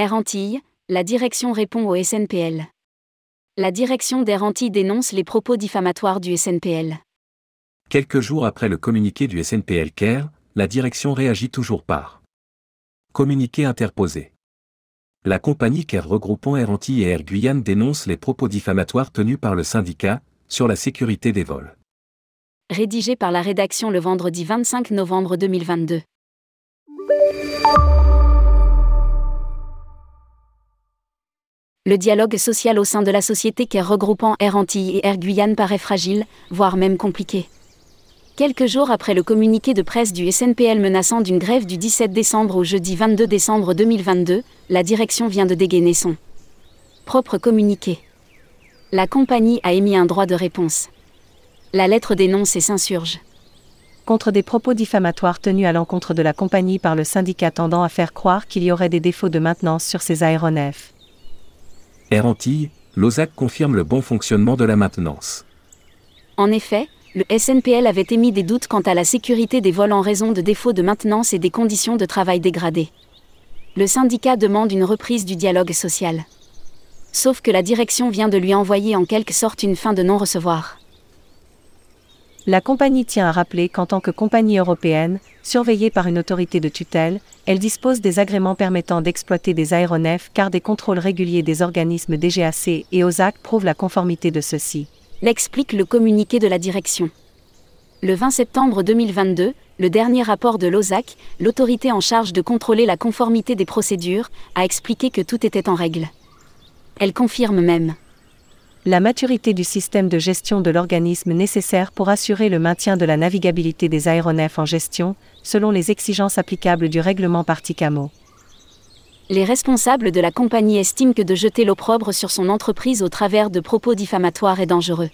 Air Antilles, la direction répond au SNPL. La direction d'Air Antilles dénonce les propos diffamatoires du SNPL. Quelques jours après le communiqué du SNPL CARE, la direction réagit toujours par communiqué interposé. La compagnie CARE regroupant Air Antilles et Air Guyane dénonce les propos diffamatoires tenus par le syndicat sur la sécurité des vols. Rédigé par la rédaction le vendredi 25 novembre 2022. Le dialogue social au sein de la société CARE regroupant Air Antilles et Air Guyane paraît fragile, voire même compliqué. Quelques jours après le communiqué de presse du SNPL menaçant d'une grève du 17 décembre au jeudi 22 décembre 2022, la direction vient de dégainer son propre communiqué. La compagnie a émis un droit de réponse. La lettre dénonce et s'insurge. Contre des propos diffamatoires tenus à l'encontre de la compagnie par le syndicat tendant à faire croire qu'il y aurait des défauts de maintenance sur ces aéronefs. Air Antilles, l'OSAC confirme le bon fonctionnement de la maintenance. En effet, le SNPL avait émis des doutes quant à la sécurité des vols en raison de défauts de maintenance et des conditions de travail dégradées. Le syndicat demande une reprise du dialogue social. Sauf que la direction vient de lui envoyer en quelque sorte une fin de non-recevoir. La compagnie tient à rappeler qu'en tant que compagnie européenne, surveillée par une autorité de tutelle, elle dispose des agréments permettant d'exploiter des aéronefs car des contrôles réguliers des organismes DGAC et OSAC prouvent la conformité de ceux-ci. L'explique le communiqué de la direction. Le 20 septembre 2022, le dernier rapport de l'OSAC, l'autorité en charge de contrôler la conformité des procédures, a expliqué que tout était en règle. Elle confirme même la maturité du système de gestion de l'organisme nécessaire pour assurer le maintien de la navigabilité des aéronefs en gestion, selon les exigences applicables du règlement Particamo. Les responsables de la compagnie estiment que de jeter l'opprobre sur son entreprise au travers de propos diffamatoires est dangereux.